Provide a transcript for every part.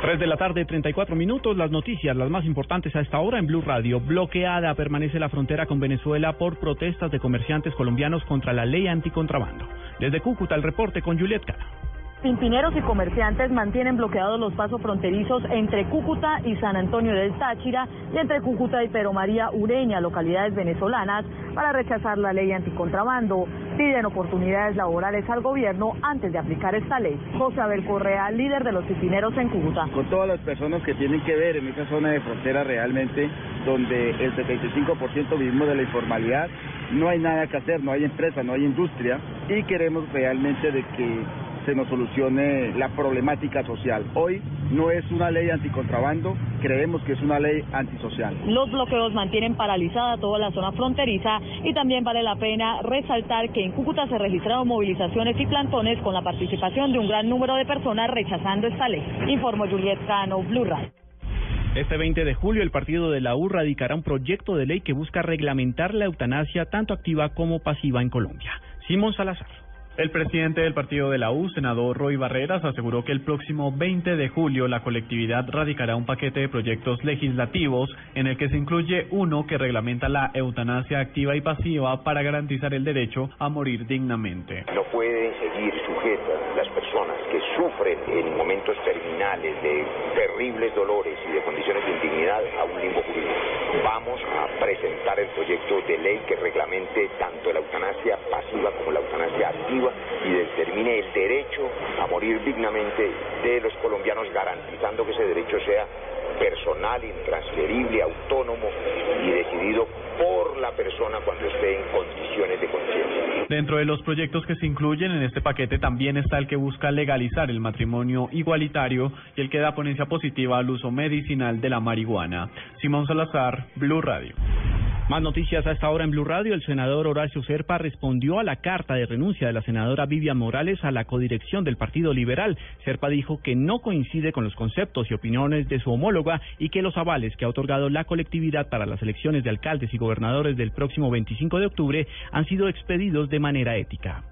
3 de la tarde, 34 minutos. Las noticias, las más importantes a esta hora en Blue Radio. Bloqueada permanece la frontera con Venezuela por protestas de comerciantes colombianos contra la ley anticontrabando. Desde Cúcuta, el reporte con Juliet Cara. Pimpineros y comerciantes mantienen bloqueados los pasos fronterizos entre Cúcuta y San Antonio del Táchira y entre Cúcuta y Pero María Ureña, localidades venezolanas, para rechazar la ley anticontrabando. Piden oportunidades laborales al gobierno antes de aplicar esta ley. José Abel Correa, líder de los pimpineros en Cúcuta. Con todas las personas que tienen que ver en esa zona de frontera realmente, donde el 75% vivimos de la informalidad, no hay nada que hacer, no hay empresa, no hay industria y queremos realmente de que se nos solucione la problemática social. Hoy no es una ley anticontrabando, creemos que es una ley antisocial. Los bloqueos mantienen paralizada toda la zona fronteriza y también vale la pena resaltar que en Cúcuta se registraron movilizaciones y plantones con la participación de un gran número de personas rechazando esta ley. Informó Juliet Cano, Blue Radio. Este 20 de julio el partido de la U radicará un proyecto de ley que busca reglamentar la eutanasia tanto activa como pasiva en Colombia. Simón Salazar. El presidente del partido de la U, senador Roy Barreras, aseguró que el próximo 20 de julio la colectividad radicará un paquete de proyectos legislativos en el que se incluye uno que reglamenta la eutanasia activa y pasiva para garantizar el derecho a morir dignamente. No pueden seguir sujetas las personas que sufren en momentos terminales de terribles dolores y de condiciones de indignidad a un limbo jurídico. Vamos a presentar el proyecto de ley que reglamente tanto la eutanasia pasiva como la eutanasia activa y determine el derecho a morir dignamente de los colombianos, garantizando que ese derecho sea personal, intransferible, autónomo y decidido por la persona cuando esté en condiciones de conciencia. Dentro de los proyectos que se incluyen en este paquete también está el que busca legalizar el matrimonio igualitario y el que da ponencia positiva al uso medicinal de la marihuana. Simón Salazar, Blue Radio. Más noticias a esta hora en Blue Radio. El senador Horacio Serpa respondió a la carta de renuncia de la senadora Vivian Morales a la codirección del Partido Liberal. Serpa dijo que no coincide con los conceptos y opiniones de su homóloga y que los avales que ha otorgado la colectividad para las elecciones de alcaldes y gobernadores del próximo 25 de octubre han sido expedidos de manera ética.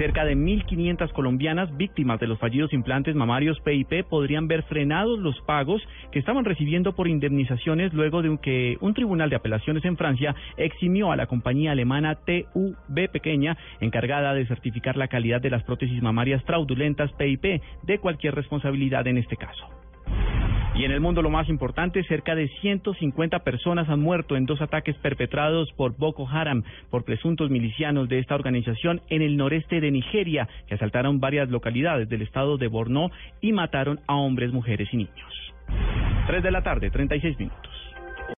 Cerca de 1.500 colombianas víctimas de los fallidos implantes mamarios PIP podrían ver frenados los pagos que estaban recibiendo por indemnizaciones luego de que un tribunal de apelaciones en Francia eximió a la compañía alemana TUB Pequeña, encargada de certificar la calidad de las prótesis mamarias fraudulentas PIP, de cualquier responsabilidad en este caso. Y en el mundo lo más importante, cerca de 150 personas han muerto en dos ataques perpetrados por Boko Haram, por presuntos milicianos de esta organización en el noreste de Nigeria, que asaltaron varias localidades del estado de Borno y mataron a hombres, mujeres y niños. 3 de la tarde, 36 minutos.